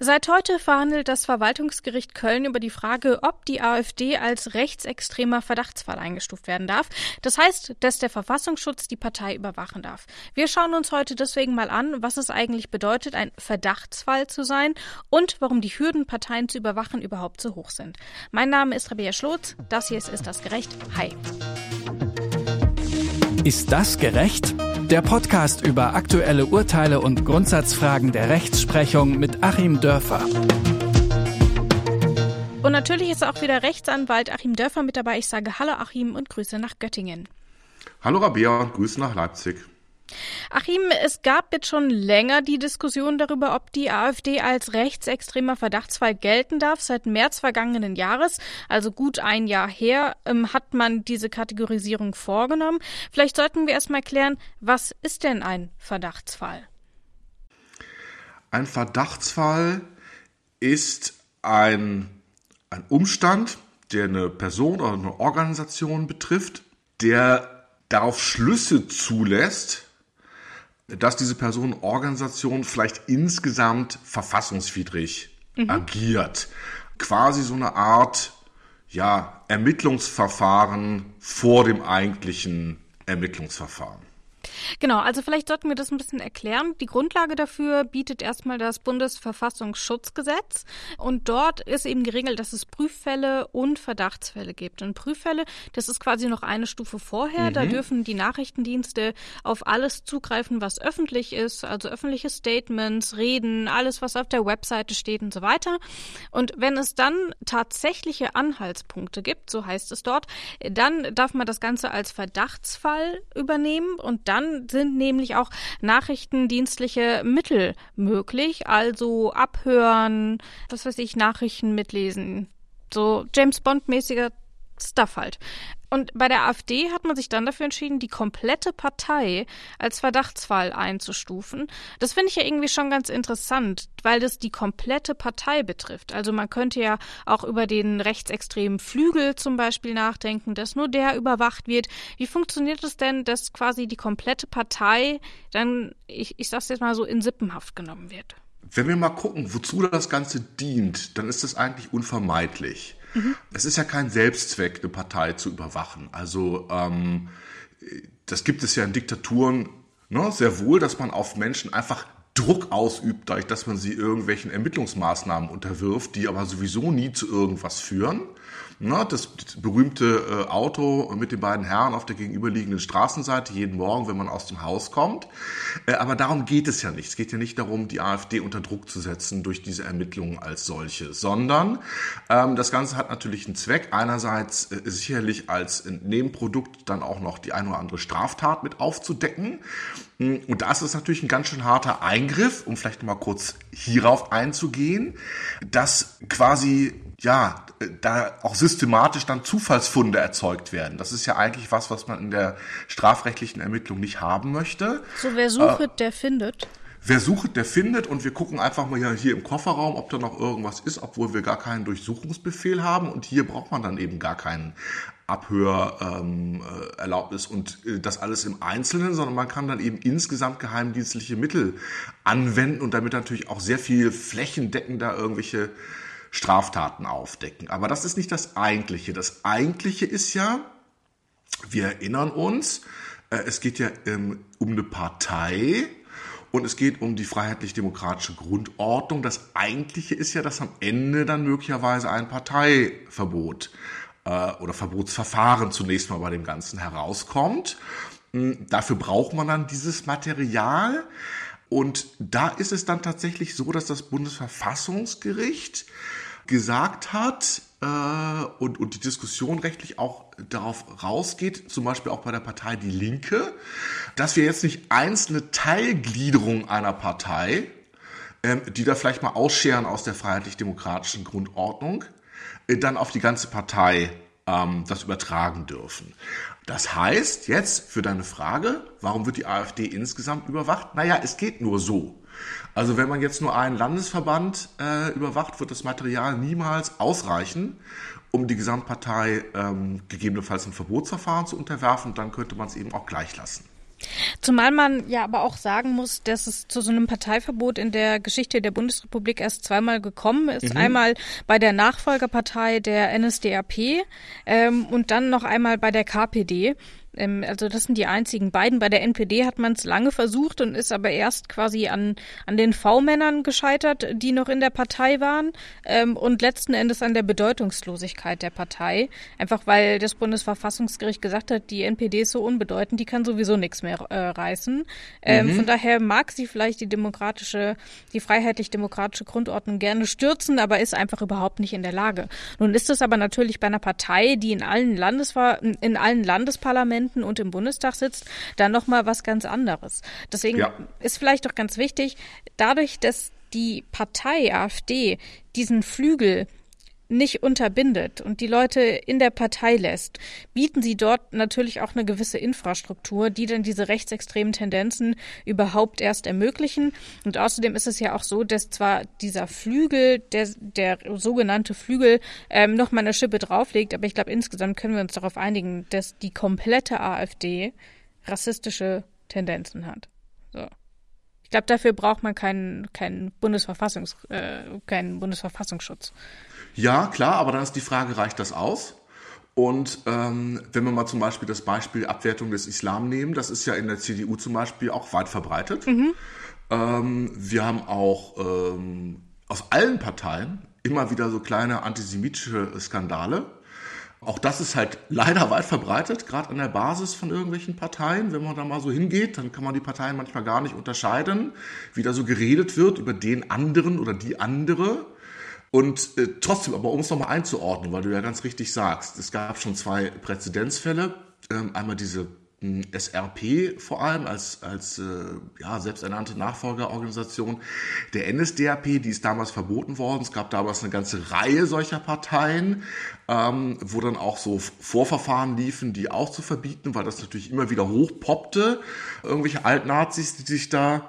Seit heute verhandelt das Verwaltungsgericht Köln über die Frage, ob die AfD als rechtsextremer Verdachtsfall eingestuft werden darf. Das heißt, dass der Verfassungsschutz die Partei überwachen darf. Wir schauen uns heute deswegen mal an, was es eigentlich bedeutet, ein Verdachtsfall zu sein und warum die Hürden, Parteien zu überwachen, überhaupt so hoch sind. Mein Name ist Rabea Schlotz. Das hier ist Ist das gerecht? Hi. Ist das gerecht? Der Podcast über aktuelle Urteile und Grundsatzfragen der Rechtsprechung mit Achim Dörfer. Und natürlich ist auch wieder Rechtsanwalt Achim Dörfer mit dabei. Ich sage Hallo Achim und Grüße nach Göttingen. Hallo Rabea und Grüße nach Leipzig. Achim, es gab jetzt schon länger die Diskussion darüber, ob die AfD als rechtsextremer Verdachtsfall gelten darf. Seit März vergangenen Jahres, also gut ein Jahr her, ähm, hat man diese Kategorisierung vorgenommen. Vielleicht sollten wir erstmal klären, was ist denn ein Verdachtsfall? Ein Verdachtsfall ist ein, ein Umstand, der eine Person oder eine Organisation betrifft, der darauf Schlüsse zulässt, dass diese Personenorganisation vielleicht insgesamt verfassungswidrig mhm. agiert. Quasi so eine Art, ja, Ermittlungsverfahren vor dem eigentlichen Ermittlungsverfahren. Genau, also vielleicht sollten wir das ein bisschen erklären. Die Grundlage dafür bietet erstmal das Bundesverfassungsschutzgesetz und dort ist eben geregelt, dass es Prüffälle und Verdachtsfälle gibt. Und Prüffälle, das ist quasi noch eine Stufe vorher. Mhm. Da dürfen die Nachrichtendienste auf alles zugreifen, was öffentlich ist, also öffentliche Statements, Reden, alles, was auf der Webseite steht und so weiter. Und wenn es dann tatsächliche Anhaltspunkte gibt, so heißt es dort, dann darf man das Ganze als Verdachtsfall übernehmen und dann sind nämlich auch nachrichtendienstliche Mittel möglich, also abhören, was weiß ich, Nachrichten mitlesen. So James Bond-mäßiger Stuff halt. Und bei der AfD hat man sich dann dafür entschieden, die komplette Partei als Verdachtsfall einzustufen. Das finde ich ja irgendwie schon ganz interessant, weil das die komplette Partei betrifft. Also man könnte ja auch über den rechtsextremen Flügel zum Beispiel nachdenken, dass nur der überwacht wird. Wie funktioniert es denn, dass quasi die komplette Partei dann, ich, ich sag's jetzt mal so, in Sippenhaft genommen wird? Wenn wir mal gucken, wozu das Ganze dient, dann ist das eigentlich unvermeidlich. Mhm. Es ist ja kein Selbstzweck, eine Partei zu überwachen. Also ähm, das gibt es ja in Diktaturen ne, sehr wohl, dass man auf Menschen einfach Druck ausübt, dadurch, dass man sie irgendwelchen Ermittlungsmaßnahmen unterwirft, die aber sowieso nie zu irgendwas führen. Na, das, das berühmte äh, Auto mit den beiden Herren auf der gegenüberliegenden Straßenseite jeden Morgen, wenn man aus dem Haus kommt. Äh, aber darum geht es ja nicht. Es geht ja nicht darum, die AfD unter Druck zu setzen durch diese Ermittlungen als solche, sondern ähm, das Ganze hat natürlich einen Zweck. Einerseits äh, sicherlich als Nebenprodukt dann auch noch die eine oder andere Straftat mit aufzudecken. Hm, und das ist natürlich ein ganz schön harter Eingriff, um vielleicht mal kurz hierauf einzugehen, dass quasi ja, da auch systematisch dann Zufallsfunde erzeugt werden. Das ist ja eigentlich was, was man in der strafrechtlichen Ermittlung nicht haben möchte. So, wer sucht, äh, der findet. Wer sucht, der findet und wir gucken einfach mal hier im Kofferraum, ob da noch irgendwas ist, obwohl wir gar keinen Durchsuchungsbefehl haben und hier braucht man dann eben gar keinen Abhörerlaubnis ähm, äh, und äh, das alles im Einzelnen, sondern man kann dann eben insgesamt geheimdienstliche Mittel anwenden und damit natürlich auch sehr viel flächendeckender irgendwelche Straftaten aufdecken. Aber das ist nicht das Eigentliche. Das Eigentliche ist ja, wir erinnern uns, äh, es geht ja ähm, um eine Partei und es geht um die freiheitlich-demokratische Grundordnung. Das Eigentliche ist ja, dass am Ende dann möglicherweise ein Parteiverbot äh, oder Verbotsverfahren zunächst mal bei dem Ganzen herauskommt. Hm, dafür braucht man dann dieses Material. Und da ist es dann tatsächlich so, dass das Bundesverfassungsgericht gesagt hat äh, und, und die Diskussion rechtlich auch darauf rausgeht, zum Beispiel auch bei der Partei Die Linke, dass wir jetzt nicht einzelne Teilgliederungen einer Partei, ähm, die da vielleicht mal ausscheren aus der freiheitlich-demokratischen Grundordnung, äh, dann auf die ganze Partei ähm, das übertragen dürfen. Das heißt jetzt für deine Frage, warum wird die AfD insgesamt überwacht? Naja, es geht nur so. Also wenn man jetzt nur einen Landesverband äh, überwacht, wird das Material niemals ausreichen, um die Gesamtpartei ähm, gegebenenfalls ein Verbotsverfahren zu unterwerfen. Dann könnte man es eben auch gleich lassen. Zumal man ja aber auch sagen muss, dass es zu so einem Parteiverbot in der Geschichte der Bundesrepublik erst zweimal gekommen ist. Mhm. Einmal bei der Nachfolgerpartei der NSDAP ähm, und dann noch einmal bei der KPD. Ähm, also das sind die einzigen beiden. Bei der NPD hat man es lange versucht und ist aber erst quasi an, an den V-Männern gescheitert, die noch in der Partei waren ähm, und letzten Endes an der Bedeutungslosigkeit der Partei. Einfach weil das Bundesverfassungsgericht gesagt hat, die NPD ist so unbedeutend, die kann sowieso nichts mehr äh, reißen. Ähm, mhm. Von daher mag sie vielleicht die demokratische, die freiheitlich-demokratische Grundordnung gerne stürzen, aber ist einfach überhaupt nicht in der Lage. Nun ist es aber natürlich bei einer Partei, die in allen Landesver in allen Landesparlamenten Parlamenten und im Bundestag sitzt, dann nochmal was ganz anderes. Deswegen ja. ist vielleicht doch ganz wichtig, dadurch, dass die Partei AfD diesen Flügel nicht unterbindet und die Leute in der Partei lässt, bieten sie dort natürlich auch eine gewisse Infrastruktur, die dann diese rechtsextremen Tendenzen überhaupt erst ermöglichen. Und außerdem ist es ja auch so, dass zwar dieser Flügel, der, der sogenannte Flügel, ähm, noch mal eine Schippe drauflegt, aber ich glaube, insgesamt können wir uns darauf einigen, dass die komplette AfD rassistische Tendenzen hat. So. Ich glaube, dafür braucht man keinen, keinen Bundesverfassungs, äh, keinen Bundesverfassungsschutz. Ja, klar, aber dann ist die Frage, reicht das aus? Und ähm, wenn wir mal zum Beispiel das Beispiel Abwertung des Islam nehmen, das ist ja in der CDU zum Beispiel auch weit verbreitet. Mhm. Ähm, wir haben auch ähm, aus allen Parteien immer wieder so kleine antisemitische Skandale. Auch das ist halt leider weit verbreitet, gerade an der Basis von irgendwelchen Parteien. Wenn man da mal so hingeht, dann kann man die Parteien manchmal gar nicht unterscheiden, wie da so geredet wird über den anderen oder die andere. Und äh, trotzdem, aber um es nochmal einzuordnen, weil du ja ganz richtig sagst, es gab schon zwei Präzedenzfälle. Ähm, einmal diese SRP vor allem als, als äh, ja, selbsternannte Nachfolgerorganisation der NSDAP, die ist damals verboten worden. Es gab damals eine ganze Reihe solcher Parteien, ähm, wo dann auch so Vorverfahren liefen, die auch zu verbieten, weil das natürlich immer wieder hochpoppte. Irgendwelche Altnazis, die sich da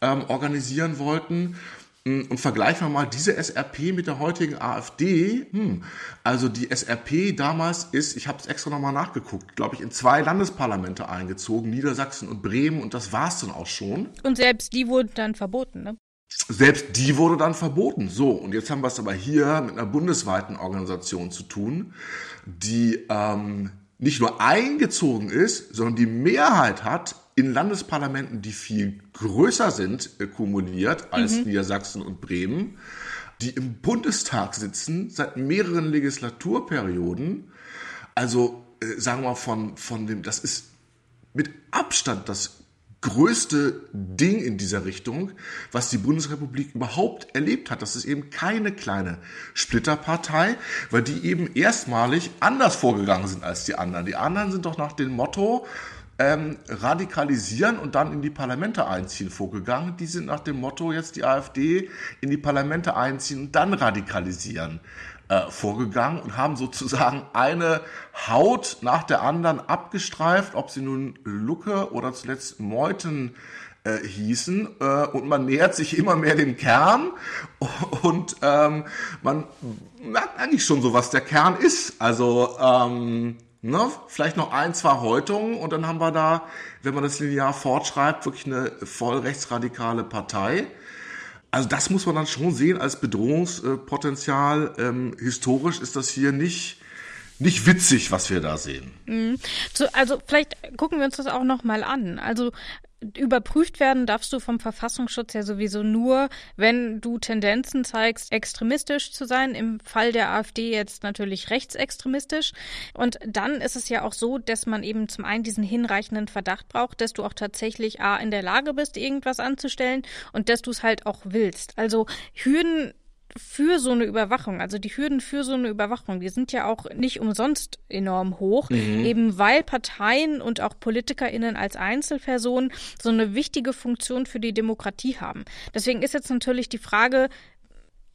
ähm, organisieren wollten. Hm, und vergleichen wir mal diese SRP mit der heutigen AfD. Hm. Also die SRP damals ist, ich habe es extra nochmal nachgeguckt, glaube ich, in zwei Landesparlamente eingezogen, Niedersachsen und Bremen, und das war es dann auch schon. Und selbst die wurden dann verboten, ne? Selbst die wurde dann verboten. So, und jetzt haben wir es aber hier mit einer bundesweiten Organisation zu tun, die ähm, nicht nur eingezogen ist, sondern die Mehrheit hat in Landesparlamenten, die viel größer sind, äh, kumuliert als mhm. Niedersachsen und Bremen, die im Bundestag sitzen seit mehreren Legislaturperioden. Also äh, sagen wir mal von, von dem, das ist mit Abstand das größte Ding in dieser Richtung, was die Bundesrepublik überhaupt erlebt hat. Das ist eben keine kleine Splitterpartei, weil die eben erstmalig anders vorgegangen sind als die anderen. Die anderen sind doch nach dem Motto, ähm, radikalisieren und dann in die Parlamente einziehen vorgegangen. Die sind nach dem Motto jetzt die AfD in die Parlamente einziehen und dann radikalisieren äh, vorgegangen und haben sozusagen eine Haut nach der anderen abgestreift, ob sie nun Lucke oder zuletzt Meuthen äh, hießen äh, und man nähert sich immer mehr dem Kern und ähm, man merkt eigentlich schon so, was der Kern ist. Also ähm, Ne? Vielleicht noch ein, zwei Häutungen und dann haben wir da, wenn man das linear fortschreibt, wirklich eine voll rechtsradikale Partei. Also das muss man dann schon sehen als Bedrohungspotenzial. Ähm, historisch ist das hier nicht nicht witzig, was wir da sehen. Mhm. Also vielleicht gucken wir uns das auch noch mal an. Also überprüft werden darfst du vom Verfassungsschutz ja sowieso nur, wenn du Tendenzen zeigst, extremistisch zu sein. Im Fall der AfD jetzt natürlich rechtsextremistisch. Und dann ist es ja auch so, dass man eben zum einen diesen hinreichenden Verdacht braucht, dass du auch tatsächlich A in der Lage bist, irgendwas anzustellen und dass du es halt auch willst. Also Hürden für so eine Überwachung, also die Hürden für so eine Überwachung, die sind ja auch nicht umsonst enorm hoch, mhm. eben weil Parteien und auch PolitikerInnen als Einzelpersonen so eine wichtige Funktion für die Demokratie haben. Deswegen ist jetzt natürlich die Frage,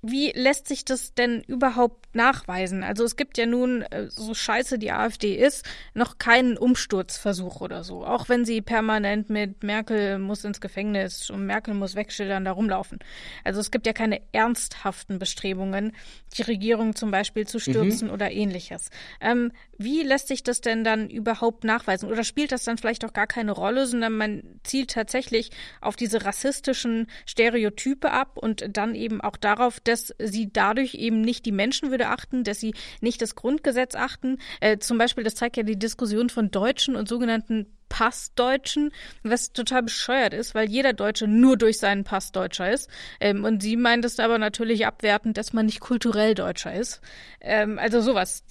wie lässt sich das denn überhaupt nachweisen? Also es gibt ja nun, äh, so scheiße die AfD ist, noch keinen Umsturzversuch oder so. Auch wenn sie permanent mit Merkel muss ins Gefängnis und Merkel muss wegschildern, da rumlaufen. Also es gibt ja keine ernsthaften Bestrebungen, die Regierung zum Beispiel zu stürzen mhm. oder ähnliches. Ähm, wie lässt sich das denn dann überhaupt nachweisen? Oder spielt das dann vielleicht auch gar keine Rolle, sondern man zielt tatsächlich auf diese rassistischen Stereotype ab und dann eben auch darauf, dass sie dadurch eben nicht die Menschenwürde achten, dass sie nicht das Grundgesetz achten. Äh, zum Beispiel, das zeigt ja die Diskussion von Deutschen und sogenannten Passdeutschen, was total bescheuert ist, weil jeder Deutsche nur durch seinen Pass Deutscher ist. Ähm, und sie meint es aber natürlich abwertend, dass man nicht kulturell Deutscher ist. Ähm, also sowas.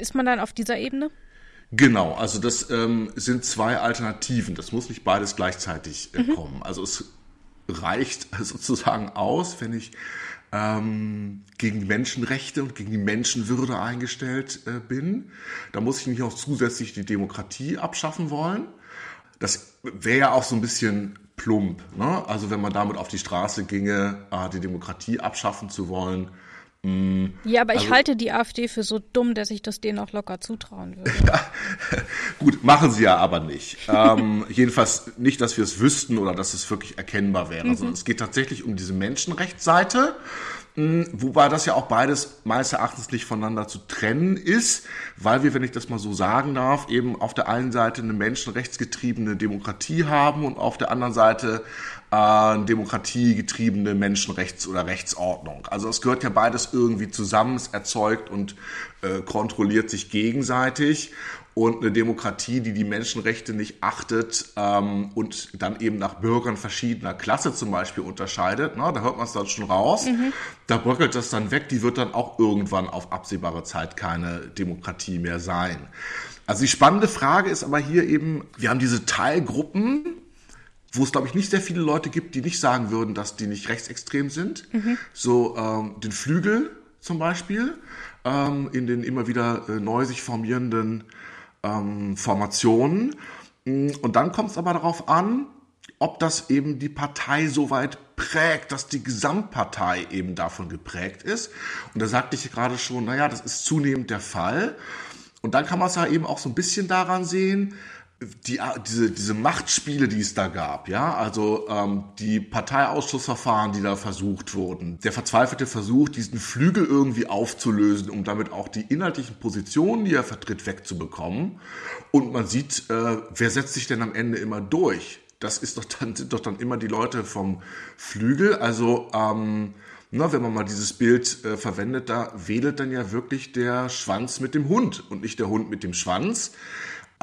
Ist man dann auf dieser Ebene? Genau, also das ähm, sind zwei Alternativen. Das muss nicht beides gleichzeitig äh, mhm. kommen. Also es reicht sozusagen aus, wenn ich ähm, gegen die Menschenrechte und gegen die Menschenwürde eingestellt äh, bin. Da muss ich nicht noch zusätzlich die Demokratie abschaffen wollen. Das wäre ja auch so ein bisschen plump. Ne? Also wenn man damit auf die Straße ginge, äh, die Demokratie abschaffen zu wollen, ja, aber also, ich halte die AfD für so dumm, dass ich das denen auch locker zutrauen würde. Ja, gut, machen sie ja aber nicht. ähm, jedenfalls nicht, dass wir es wüssten oder dass es wirklich erkennbar wäre. Mhm. Also es geht tatsächlich um diese Menschenrechtsseite. Hm, wobei das ja auch beides meines Erachtens nicht voneinander zu trennen ist, weil wir, wenn ich das mal so sagen darf, eben auf der einen Seite eine menschenrechtsgetriebene Demokratie haben und auf der anderen Seite äh, demokratiegetriebene Menschenrechts- oder Rechtsordnung. Also es gehört ja beides irgendwie zusammen, es erzeugt und äh, kontrolliert sich gegenseitig. Und eine Demokratie, die die Menschenrechte nicht achtet ähm, und dann eben nach Bürgern verschiedener Klasse zum Beispiel unterscheidet, na, da hört man es dann schon raus, mhm. da bröckelt das dann weg, die wird dann auch irgendwann auf absehbare Zeit keine Demokratie mehr sein. Also die spannende Frage ist aber hier eben, wir haben diese Teilgruppen, wo es, glaube ich, nicht sehr viele Leute gibt, die nicht sagen würden, dass die nicht rechtsextrem sind. Mhm. So ähm, den Flügel zum Beispiel, ähm, in den immer wieder äh, neu sich formierenden ähm, Formationen. Mm, und dann kommt es aber darauf an, ob das eben die Partei so weit prägt, dass die Gesamtpartei eben davon geprägt ist. Und da sagte ich gerade schon, naja, das ist zunehmend der Fall. Und dann kann man es ja eben auch so ein bisschen daran sehen, die, diese, diese Machtspiele, die es da gab, ja, also ähm, die Parteiausschussverfahren, die da versucht wurden, der verzweifelte Versuch, diesen Flügel irgendwie aufzulösen, um damit auch die inhaltlichen Positionen, die er vertritt, wegzubekommen. Und man sieht, äh, wer setzt sich denn am Ende immer durch? Das ist doch dann, sind doch dann immer die Leute vom Flügel. Also ähm, na, wenn man mal dieses Bild äh, verwendet, da wedelt dann ja wirklich der Schwanz mit dem Hund und nicht der Hund mit dem Schwanz.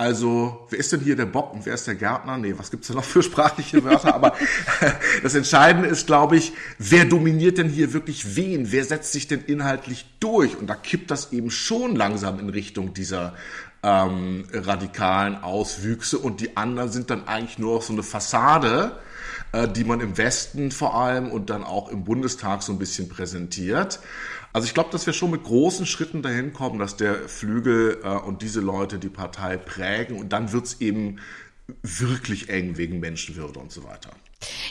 Also, wer ist denn hier der Bock und wer ist der Gärtner? Nee, was gibt's da noch für sprachliche Wörter? Aber das Entscheidende ist, glaube ich, wer dominiert denn hier wirklich wen? Wer setzt sich denn inhaltlich durch? Und da kippt das eben schon langsam in Richtung dieser ähm, radikalen Auswüchse und die anderen sind dann eigentlich nur noch so eine Fassade, die man im Westen vor allem und dann auch im Bundestag so ein bisschen präsentiert. Also ich glaube, dass wir schon mit großen Schritten dahin kommen, dass der Flügel äh, und diese Leute die Partei prägen und dann wird's eben wirklich eng wegen Menschenwürde und so weiter.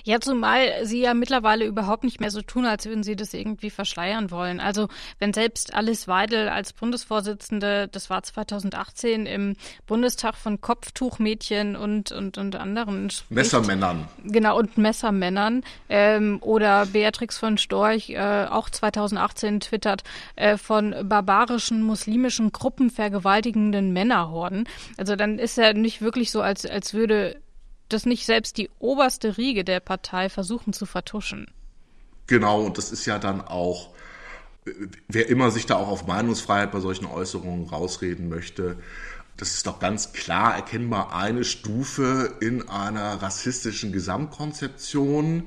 Ja, zumal sie ja mittlerweile überhaupt nicht mehr so tun, als würden sie das irgendwie verschleiern wollen. Also wenn selbst Alice Weidel als Bundesvorsitzende, das war 2018, im Bundestag von Kopftuchmädchen und, und, und anderen spricht, Messermännern. Genau, und Messermännern. Ähm, oder Beatrix von Storch, äh, auch 2018 twittert, äh, von barbarischen muslimischen Gruppen vergewaltigenden Männerhorden. Also dann ist ja nicht wirklich so, als, als würde das nicht selbst die oberste Riege der Partei versuchen zu vertuschen. Genau, und das ist ja dann auch, wer immer sich da auch auf Meinungsfreiheit bei solchen Äußerungen rausreden möchte, das ist doch ganz klar erkennbar eine Stufe in einer rassistischen Gesamtkonzeption,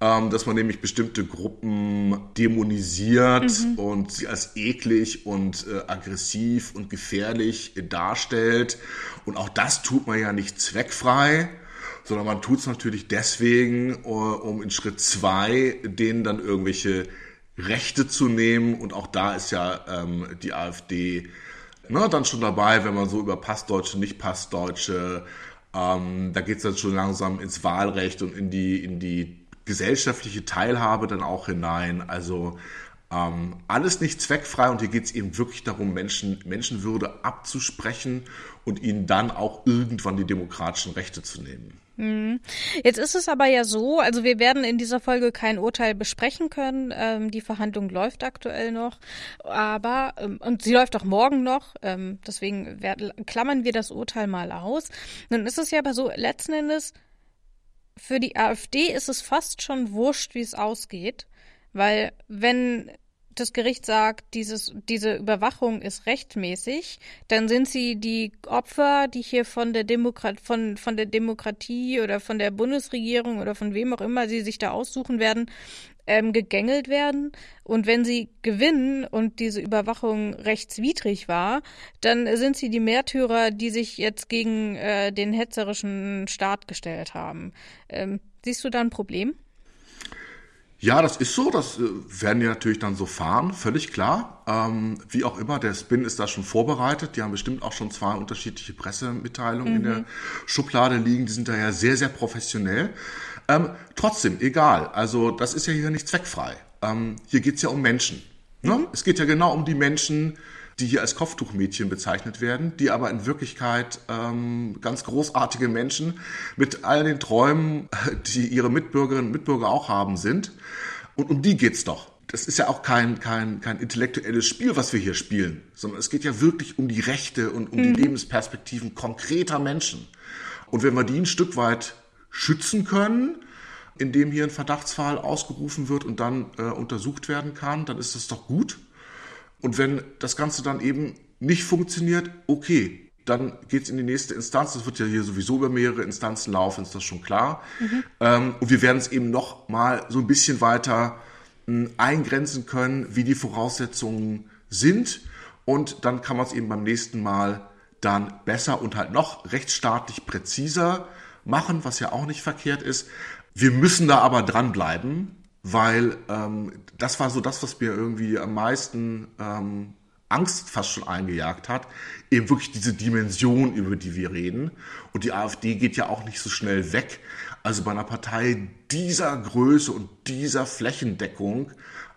ähm, dass man nämlich bestimmte Gruppen dämonisiert mhm. und sie als eklig und äh, aggressiv und gefährlich darstellt. Und auch das tut man ja nicht zweckfrei sondern man tut es natürlich deswegen, äh, um in Schritt zwei denen dann irgendwelche Rechte zu nehmen. Und auch da ist ja ähm, die AfD ne, dann schon dabei, wenn man so über Passdeutsche, Nicht-Passdeutsche, ähm, da geht es dann schon langsam ins Wahlrecht und in die, in die gesellschaftliche Teilhabe dann auch hinein. Also ähm, alles nicht zweckfrei und hier geht es eben wirklich darum, Menschen, Menschenwürde abzusprechen und ihnen dann auch irgendwann die demokratischen Rechte zu nehmen. Mhm. Jetzt ist es aber ja so, also wir werden in dieser Folge kein Urteil besprechen können. Ähm, die Verhandlung läuft aktuell noch, aber ähm, und sie läuft auch morgen noch. Ähm, deswegen werden, klammern wir das Urteil mal aus. Nun ist es ja aber so, letzten Endes für die AfD ist es fast schon wurscht, wie es ausgeht, weil wenn das Gericht sagt, dieses, diese Überwachung ist rechtmäßig, dann sind sie die Opfer, die hier von der, Demokrat, von, von der Demokratie oder von der Bundesregierung oder von wem auch immer sie sich da aussuchen werden, ähm, gegängelt werden. Und wenn sie gewinnen und diese Überwachung rechtswidrig war, dann sind sie die Märtyrer, die sich jetzt gegen äh, den hetzerischen Staat gestellt haben. Ähm, siehst du da ein Problem? Ja, das ist so. Das äh, werden die natürlich dann so fahren, völlig klar. Ähm, wie auch immer, der Spin ist da schon vorbereitet. Die haben bestimmt auch schon zwei unterschiedliche Pressemitteilungen mhm. in der mhm. Schublade liegen. Die sind daher sehr, sehr professionell. Ähm, trotzdem, egal. Also das ist ja hier nicht zweckfrei. Ähm, hier geht's ja um Menschen. Ne? Mhm. Es geht ja genau um die Menschen, die hier als Kopftuchmädchen bezeichnet werden, die aber in Wirklichkeit ähm, ganz großartige Menschen mit all den Träumen, die ihre Mitbürgerinnen und Mitbürger auch haben, sind. Und um die geht's doch. Das ist ja auch kein, kein, kein intellektuelles Spiel, was wir hier spielen, sondern es geht ja wirklich um die Rechte und um mhm. die Lebensperspektiven konkreter Menschen. Und wenn wir die ein Stück weit schützen können, indem hier ein Verdachtsfall ausgerufen wird und dann äh, untersucht werden kann, dann ist das doch gut. Und wenn das Ganze dann eben nicht funktioniert, okay, dann geht's in die nächste Instanz. Das wird ja hier sowieso über mehrere Instanzen laufen, ist das schon klar. Mhm. Ähm, und wir werden es eben noch mal so ein bisschen weiter mh, hm, eingrenzen können, wie die Voraussetzungen sind. Und dann kann man es eben beim nächsten Mal dann besser und halt noch rechtsstaatlich präziser machen, was ja auch nicht verkehrt ist. Wir müssen da aber dranbleiben, weil ähm, das war so das, was mir irgendwie am meisten ähm, Angst fast schon eingejagt hat, eben wirklich diese Dimension, über die wir reden. Und die AfD geht ja auch nicht so schnell weg. Also bei einer Partei dieser Größe und dieser Flächendeckung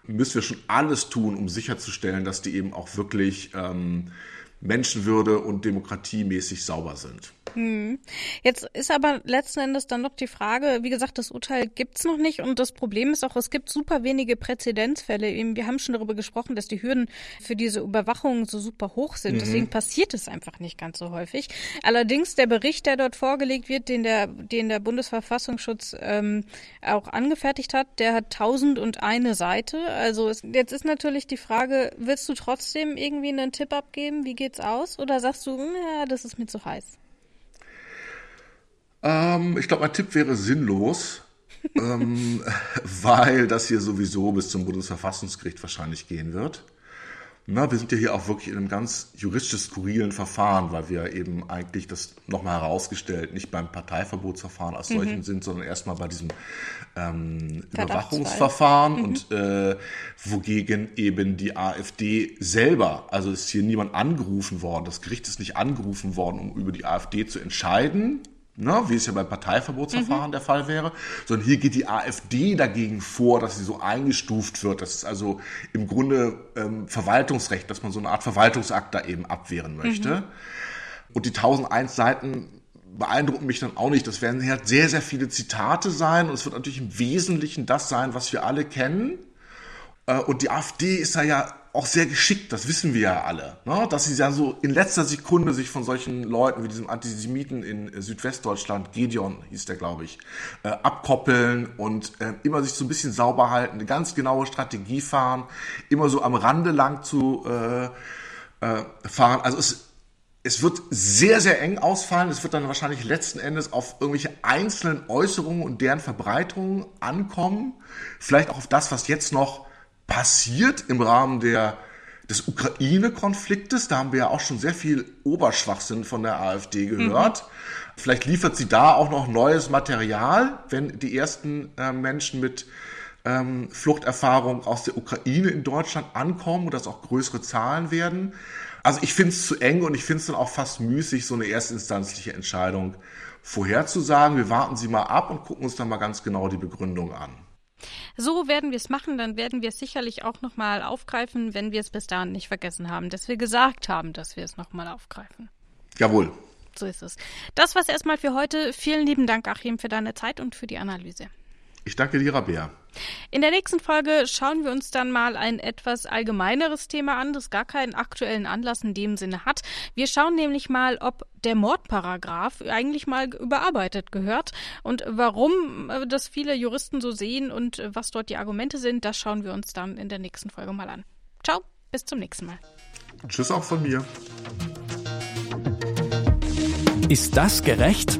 müssen wir schon alles tun, um sicherzustellen, dass die eben auch wirklich ähm, Menschenwürde und demokratiemäßig sauber sind. Hm. Jetzt ist aber letzten Endes dann noch die Frage, wie gesagt, das Urteil gibt's noch nicht und das Problem ist auch, es gibt super wenige Präzedenzfälle. Wir haben schon darüber gesprochen, dass die Hürden für diese Überwachung so super hoch sind. Mhm. Deswegen passiert es einfach nicht ganz so häufig. Allerdings der Bericht, der dort vorgelegt wird, den der, den der Bundesverfassungsschutz ähm, auch angefertigt hat, der hat tausend und eine Seite. Also es, jetzt ist natürlich die Frage, willst du trotzdem irgendwie einen Tipp abgeben? Wie geht's aus? Oder sagst du, ja, das ist mir zu heiß? Ähm, ich glaube, mein Tipp wäre sinnlos, ähm, weil das hier sowieso bis zum Bundesverfassungsgericht wahrscheinlich gehen wird. Na, wir sind ja hier auch wirklich in einem ganz juristisch skurrilen Verfahren, weil wir eben eigentlich das nochmal herausgestellt nicht beim Parteiverbotsverfahren als solchen mhm. sind, sondern erstmal bei diesem ähm, Überwachungsverfahren mhm. und äh, wogegen eben die AfD selber, also ist hier niemand angerufen worden, das Gericht ist nicht angerufen worden, um über die AfD zu entscheiden, ne, wie es ja beim Parteiverbotsverfahren mhm. der Fall wäre, sondern hier geht die AfD dagegen vor, dass sie so eingestuft wird. Das ist also im Grunde ähm, Verwaltungsrecht, dass man so eine Art Verwaltungsakt da eben abwehren möchte. Mhm. Und die 1001 Seiten beeindrucken mich dann auch nicht. Das werden halt sehr, sehr viele Zitate sein und es wird natürlich im Wesentlichen das sein, was wir alle kennen. Äh, und die AfD ist da ja auch sehr geschickt, das wissen wir ja alle, ne? dass sie ja so in letzter Sekunde sich von solchen Leuten wie diesem Antisemiten in Südwestdeutschland, Gedeon hieß der, glaube ich, äh, abkoppeln und äh, immer sich so ein bisschen sauber halten, eine ganz genaue Strategie fahren, immer so am Rande lang zu äh, äh, fahren. Also es, es wird sehr, sehr eng ausfallen. Es wird dann wahrscheinlich letzten Endes auf irgendwelche einzelnen Äußerungen und deren Verbreitungen ankommen. Vielleicht auch auf das, was jetzt noch passiert im Rahmen der, des Ukraine-Konfliktes. Da haben wir ja auch schon sehr viel Oberschwachsinn von der AfD gehört. Mhm. Vielleicht liefert sie da auch noch neues Material, wenn die ersten äh, Menschen mit ähm, Fluchterfahrung aus der Ukraine in Deutschland ankommen und das auch größere Zahlen werden. Also ich finde es zu eng und ich finde es dann auch fast müßig, so eine erstinstanzliche Entscheidung vorherzusagen. Wir warten sie mal ab und gucken uns dann mal ganz genau die Begründung an. So werden wir es machen, dann werden wir es sicherlich auch nochmal aufgreifen, wenn wir es bis dahin nicht vergessen haben, dass wir gesagt haben, dass wir es nochmal aufgreifen. Jawohl. So ist es. Das war's erstmal für heute. Vielen lieben Dank, Achim, für deine Zeit und für die Analyse. Ich danke dir, Rabea. In der nächsten Folge schauen wir uns dann mal ein etwas allgemeineres Thema an, das gar keinen aktuellen Anlass in dem Sinne hat. Wir schauen nämlich mal, ob der Mordparagraph eigentlich mal überarbeitet gehört und warum äh, das viele Juristen so sehen und äh, was dort die Argumente sind, das schauen wir uns dann in der nächsten Folge mal an. Ciao, bis zum nächsten Mal. Tschüss auch von mir. Ist das gerecht?